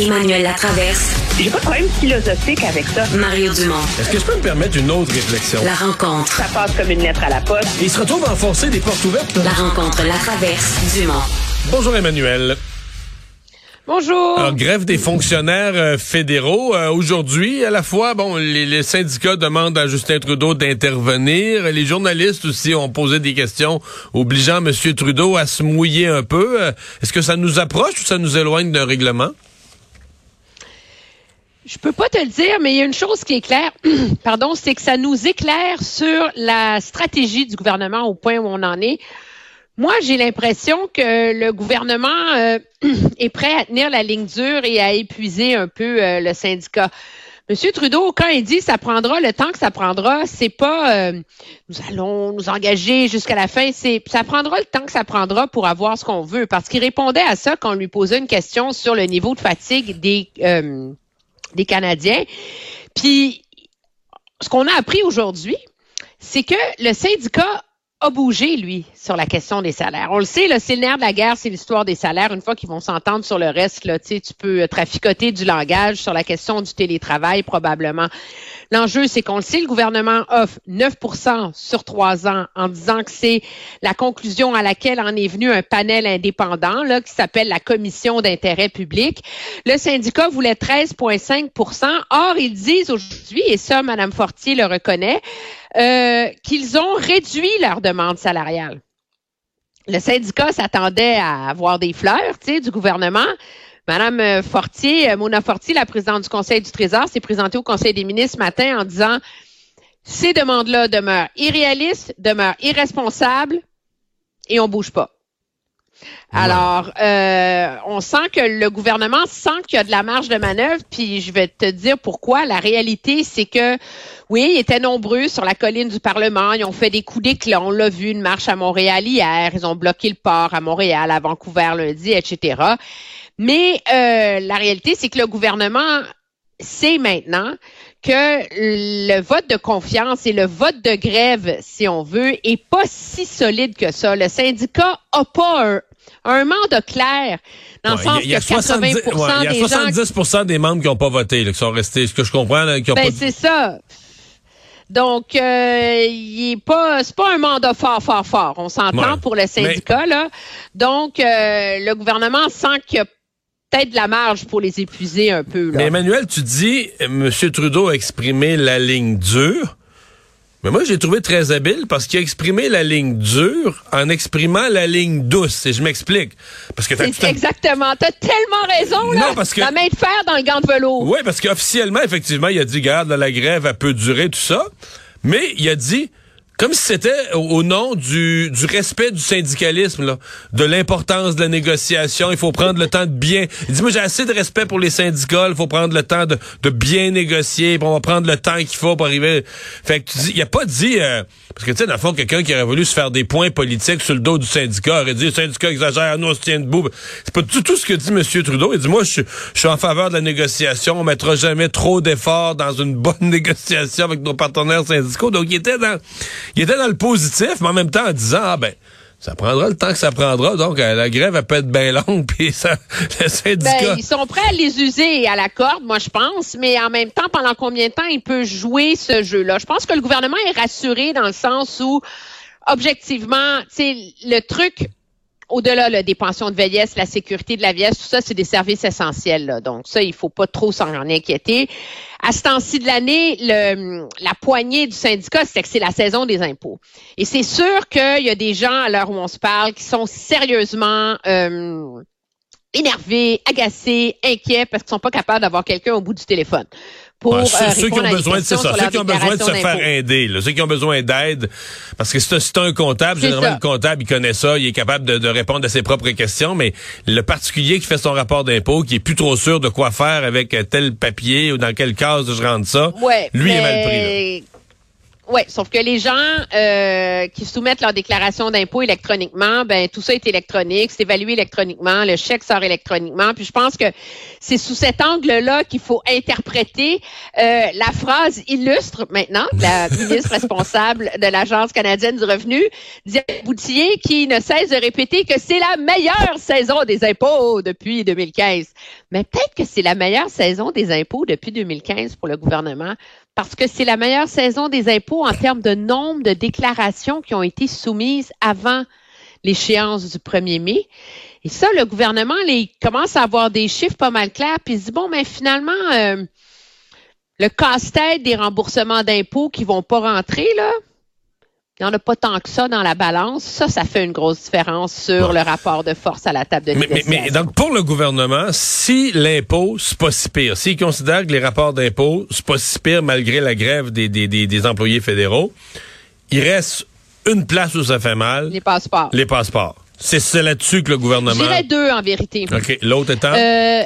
Emmanuel Latraverse. J'ai pas de problème philosophique avec ça. Mario Dumont. Est-ce que je peux me permettre une autre réflexion? La rencontre. Ça passe comme une lettre à la poste. Il se retrouve à enfoncer des portes ouvertes. La rencontre Latraverse. Dumont. Bonjour Emmanuel. Bonjour. Alors, grève des fonctionnaires euh, fédéraux. Euh, Aujourd'hui, à la fois, bon, les, les syndicats demandent à Justin Trudeau d'intervenir. Les journalistes aussi ont posé des questions obligeant M. Trudeau à se mouiller un peu. Euh, Est-ce que ça nous approche ou ça nous éloigne d'un règlement? Je peux pas te le dire, mais il y a une chose qui est claire, pardon, c'est que ça nous éclaire sur la stratégie du gouvernement au point où on en est. Moi, j'ai l'impression que le gouvernement euh, est prêt à tenir la ligne dure et à épuiser un peu euh, le syndicat. Monsieur Trudeau, quand il dit ça prendra le temps que ça prendra, c'est pas euh, nous allons nous engager jusqu'à la fin, c'est ça prendra le temps que ça prendra pour avoir ce qu'on veut. Parce qu'il répondait à ça quand on lui posait une question sur le niveau de fatigue des euh, des Canadiens. Puis ce qu'on a appris aujourd'hui, c'est que le syndicat a bougé, lui, sur la question des salaires. On le sait, le nerf de la guerre, c'est l'histoire des salaires. Une fois qu'ils vont s'entendre sur le reste, là, tu peux traficoter du langage sur la question du télétravail, probablement. L'enjeu, c'est qu'on le sait, le gouvernement offre 9% sur trois ans en disant que c'est la conclusion à laquelle en est venu un panel indépendant là, qui s'appelle la Commission d'intérêt public. Le syndicat voulait 13,5% Or, ils disent aujourd'hui, et ça, Mme Fortier le reconnaît, euh, qu'ils ont réduit leur salariale. Le syndicat s'attendait à avoir des fleurs, du gouvernement. Madame Fortier, Mona Fortier, la présidente du Conseil du Trésor, s'est présentée au Conseil des ministres ce matin en disant ces demandes-là demeurent irréalistes, demeurent irresponsables et on bouge pas. Alors, euh, on sent que le gouvernement sent qu'il y a de la marge de manœuvre, puis je vais te dire pourquoi. La réalité, c'est que, oui, ils étaient nombreux sur la colline du Parlement. Ils ont fait des coups d'éclat. On l'a vu, une marche à Montréal hier. Ils ont bloqué le port à Montréal, à Vancouver lundi, etc. Mais euh, la réalité, c'est que le gouvernement sait maintenant que le vote de confiance et le vote de grève, si on veut, est pas si solide que ça. Le syndicat a pas un, un mandat clair dans le y a que 80 70, ouais, il y a des gens 70 des membres qui n'ont pas voté, là, qui sont restés, ce que je comprends, là, qui ont Ben, pas... c'est ça. Donc, euh, il est pas, c'est pas un mandat fort, fort, fort. On s'entend Ouais. pour le syndicat, là. Donc, euh, le gouvernement sent qu'il y a peut-être de la marge pour les épuiser un peu, là. Mais Emmanuel, tu dis, M. Trudeau a exprimé la ligne dure. Mais moi, j'ai trouvé très habile parce qu'il a exprimé la ligne dure en exprimant la ligne douce. Et je m'explique. Parce que t'as exactement. T'as tellement raison, là. Non, parce que- La main de fer dans le gant de velours. Oui, parce qu'officiellement, effectivement, il a dit, garde, la grève, elle peut durer, tout ça. Mais il a dit, comme si c'était au, nom du, du respect du syndicalisme, là, de l'importance de la négociation, il faut prendre le temps de bien... Il dit, moi, j'ai assez de respect pour les syndicats, il faut prendre le temps de, de bien négocier, puis on va prendre le temps qu'il faut pour arriver... Fait que tu dis, il a pas dit... euh, parce que, tu sais, dans le fond, quelqu'un qui aurait voulu se faire des points politiques sur le dos du syndicat aurait dit, le syndicat exagère, nous, on se tient debout. C'est pas du tout ce que dit M. Trudeau. Il dit, moi, je, suis- je suis en faveur de la négociation. On mettra jamais trop d'efforts dans une bonne négociation avec nos partenaires syndicaux. Donc, il était dans, il était dans le positif, mais en même temps en disant, ah ben, ça prendra le temps que ça prendra. Donc, euh, la grève, elle peut être bien longue, puis ça, le syndicat... Ben, ils sont prêts à les user à la corde, moi, je pense, mais en même temps, pendant combien de temps il peut jouer ce jeu-là? Je pense que le gouvernement est rassuré dans le sens où, objectivement, tu sais, le truc, au-delà là, des pensions de vieillesse, la sécurité de la vieillesse, tout ça, c'est des services essentiels. Donc, ça, il faut pas trop s'en inquiéter. À ce temps-ci de l'année, la poignée du syndicat, c'est que c'est la saison des impôts. Et c'est sûr qu'il y a des gens, à l'heure où on se parle, qui sont sérieusement... euh, énervés, agacés, inquiets parce qu'ils sont pas capables d'avoir quelqu'un au bout du téléphone. Pour, euh, ceux, qui ont besoin de ça, ceux qui ont besoin de se faire aider, là, ceux qui ont besoin d'aide, parce que c'est un- c'est un comptable, généralement ça. le comptable, il connaît ça, il est capable de, de répondre à ses propres questions, mais le particulier qui fait son rapport d'impôt, qui est plus trop sûr de quoi faire avec tel papier ou dans quelle case je rentre ça, Ouais, lui est mal pris. Là. Ouais, sauf que les gens euh, qui soumettent leur déclaration d'impôt électroniquement, ben tout ça est électronique, c'est évalué électroniquement, le chèque sort électroniquement. Puis je pense que c'est sous cet angle-là qu'il faut interpréter euh, la phrase illustre maintenant la ministre responsable de l'Agence canadienne du revenu, Diane Boutier, qui ne cesse de répéter que c'est la meilleure saison des impôts depuis 2015. Mais peut-être que c'est la meilleure saison des impôts depuis 2015 pour le gouvernement parce que c'est la meilleure saison des impôts en termes de nombre de déclarations qui ont été soumises avant l'échéance du 1er mai. Et ça, le gouvernement il commence à avoir des chiffres pas mal clairs, puis il dit, bon, mais finalement, euh, le casse-tête des remboursements d'impôts qui vont pas rentrer, là, il n'y en a pas tant que ça dans la balance. Ça, ça fait une grosse différence sur le rapport de force à la table de mais, négociation. mais, donc, pour le gouvernement, si l'impôt, c'est pas si pire, s'il considère que les rapports d'impôt, c'est pas si pire malgré la grève des, des, des, des employés fédéraux, il reste une place où ça fait mal. Les passeports. Les passeports. C'est là-dessus que le gouvernement... dirais deux en vérité. OK. L'autre étant... Euh,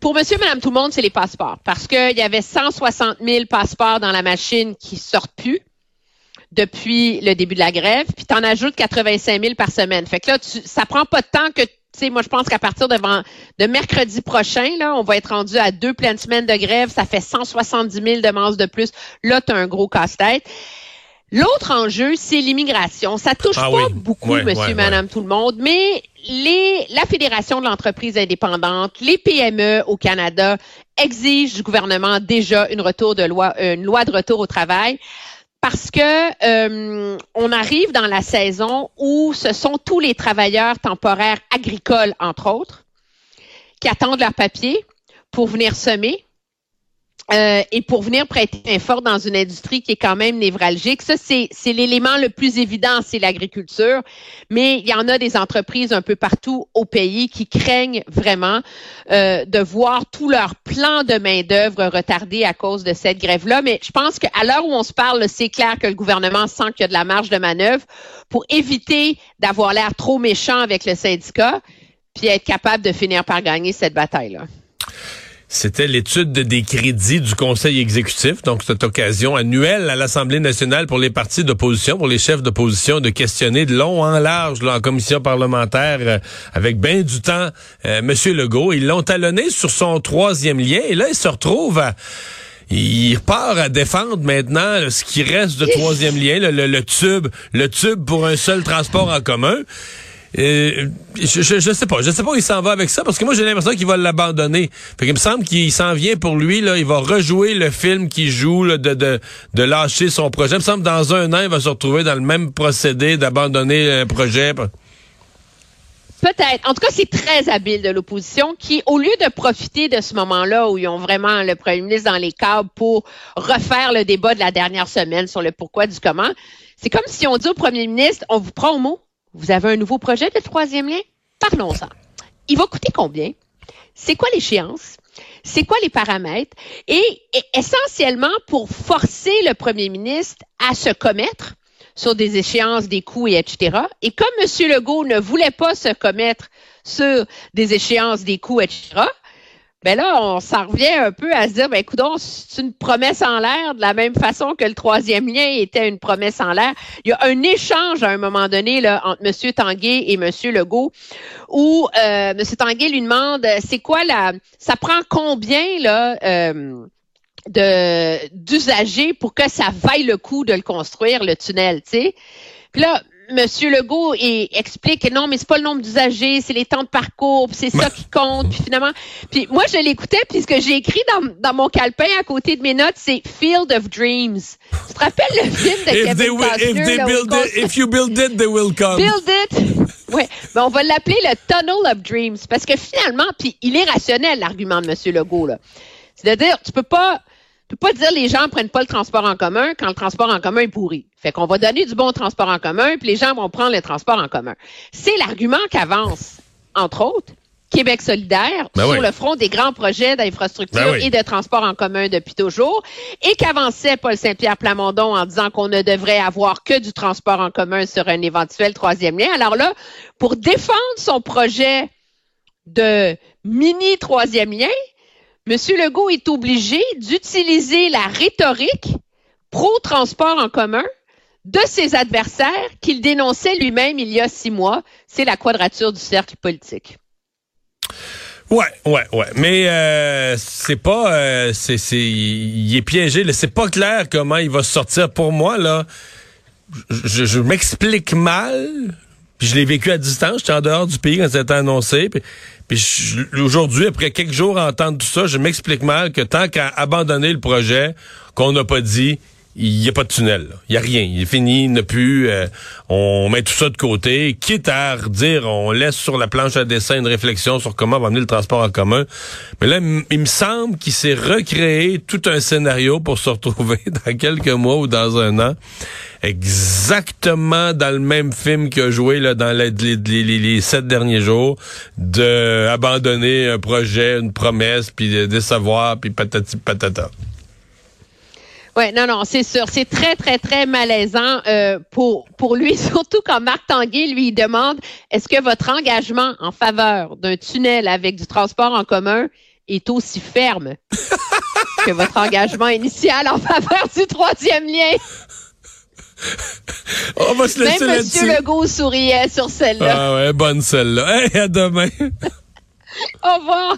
pour monsieur, madame, tout le monde, c'est les passeports. Parce qu'il y avait 160 000 passeports dans la machine qui sortent plus depuis le début de la grève, puis tu en ajoutes 85 000 par semaine. Fait que là, tu, ça prend pas de temps que, tu sais, moi, je pense qu'à partir de, de mercredi prochain, là, on va être rendu à deux pleines semaines de grève. Ça fait 170 000 demandes de plus. Là, tu as un gros casse-tête. L'autre enjeu, c'est l'immigration. Ça touche Ah pas oui. beaucoup, Ouais, monsieur, ouais, madame, tout le monde, mais les, la Fédération de l'entreprise indépendante, les PME au Canada exigent du gouvernement déjà une retour de loi, une loi de retour au travail parce que euh, on arrive dans la saison où ce sont tous les travailleurs temporaires agricoles, entre autres, qui attendent leur papier pour venir semer. Euh, et pour venir prêter un fort dans une industrie qui est quand même névralgique. Ça, c'est l'élément le plus évident, c'est l'agriculture. Mais il y en a des entreprises un peu partout au pays qui craignent vraiment euh, de voir tout leur plan de main-d'œuvre retardé à cause de cette grève-là. Mais je pense qu'à l'heure où on se parle, c'est clair que le gouvernement sent qu'il y a de la marge de manœuvre pour éviter d'avoir l'air trop méchant avec le syndicat, puis être capable de finir par gagner cette bataille-là. C'était l'étude des crédits du Conseil exécutif, donc cette occasion annuelle à l'Assemblée nationale pour les partis d'opposition, pour les chefs d'opposition, de questionner de long en large là, en commission parlementaire euh, avec bien du temps euh, Monsieur Legault. Ils l'ont talonné sur son troisième lien et là, il se retrouve à... Il repart à défendre maintenant là, ce qui reste de troisième lien, le tube, le tube pour un seul transport en commun. Euh, je, je, je sais pas, je sais pas où il s'en va avec ça parce que moi j'ai l'impression qu'il va l'abandonner. Fait qu'il me semble qu'il s'en vient pour lui là, il va rejouer le film qu'il joue là, de, de de lâcher son projet. Il me semble que dans un an il va se retrouver dans le même procédé d'abandonner un projet. Peut-être. En tout cas, c'est très habile de l'opposition qui, au lieu de profiter de ce moment-là où ils ont vraiment le premier ministre dans les câbles pour refaire le débat de la dernière semaine sur le pourquoi du comment, c'est comme si on dit au premier ministre, on vous prend au mot, vous avez un nouveau projet de troisième lien? Parlons-en. Il va coûter combien? C'est quoi l'échéance? C'est quoi les paramètres? Et, essentiellement, pour forcer le premier ministre à se commettre, sur des échéances, des coûts et etc. Et comme M. Legault ne voulait pas se commettre sur des échéances, des coûts, etc., ben là, on s'en revient un peu à se dire, ben écoute, c'est une promesse en l'air, de la même façon que le troisième lien était une promesse en l'air. Il y a un échange à un moment donné là, entre M. Tanguay et M. Legault, où euh, M. Tanguay lui demande, c'est quoi la, ça prend combien là euh, de d'usagers pour que ça vaille le coup de le construire, le tunnel, tu sais? Puis là, Monsieur Legault il explique que non, mais c'est pas le nombre d'usagers, c'est les temps de parcours, c'est ça qui compte. Puis finalement, puis moi je l'écoutais, puis ce que j'ai écrit dans, dans mon calepin à côté de mes notes, c'est Field of Dreams. Tu te rappelles le film de If Kevin they will, Costner, if they là, build il it, if you build it, they will come. Build it. Ouais, mais on va l'appeler le Tunnel of Dreams parce que finalement, puis il est rationnel l'argument de M. Legault là. C'est-à-dire, tu peux pas, tu peux pas dire les gens prennent pas le transport en commun quand le transport en commun est pourri. Fait qu'on va donner du bon transport en commun, puis les gens vont prendre le transport en commun. C'est l'argument qu'avance, entre autres, Québec solidaire Ben sur oui. le front des grands projets d'infrastructure Ben oui. et de transport en commun depuis toujours, et qu'avançait Paul Saint-Pierre Plamondon en disant qu'on ne devrait avoir que du transport en commun sur un éventuel troisième lien. Alors là, pour défendre son projet de mini troisième lien, M. Legault est obligé d'utiliser la rhétorique pro-transport en commun de ses adversaires qu'il dénonçait lui-même il y a six mois. C'est la quadrature du cercle politique. Ouais, ouais, ouais. Mais euh, c'est pas, euh, c'est, c'est, il est piégé. C'est pas clair comment il va sortir. Pour moi là, je, m'explique mal. Puis je l'ai vécu à distance. J'étais en dehors du pays quand c'était annoncé. Puis aujourd'hui, après quelques jours à entendre tout ça, je m'explique mal que tant qu'à abandonner le projet, qu'on n'a pas dit, il n'y a pas de tunnel. Il n'y a rien. Il est fini, il n'a plus. Euh, on met tout ça de côté. Quitte à redire, on laisse sur la planche à dessin une réflexion sur comment va amener le transport en commun. Mais là, il me semble qu'il s'est recréé tout un scénario pour se retrouver dans quelques mois ou dans un an exactement dans le même film qu'il a joué là, dans les, les, sept derniers jours, de abandonner un projet, une promesse, puis de décevoir, puis patati patata. Oui, non, non, c'est sûr. C'est très, très, très malaisant euh, pour, pour lui, surtout quand Marc Tanguay lui demande est-ce que votre engagement en faveur d'un tunnel avec du transport en commun est aussi ferme que votre engagement initial en faveur du troisième lien? On va se laisser Même M. Legault souriait sur celle-là. Ah ouais, bonne celle-là. Hey, à demain. Au revoir.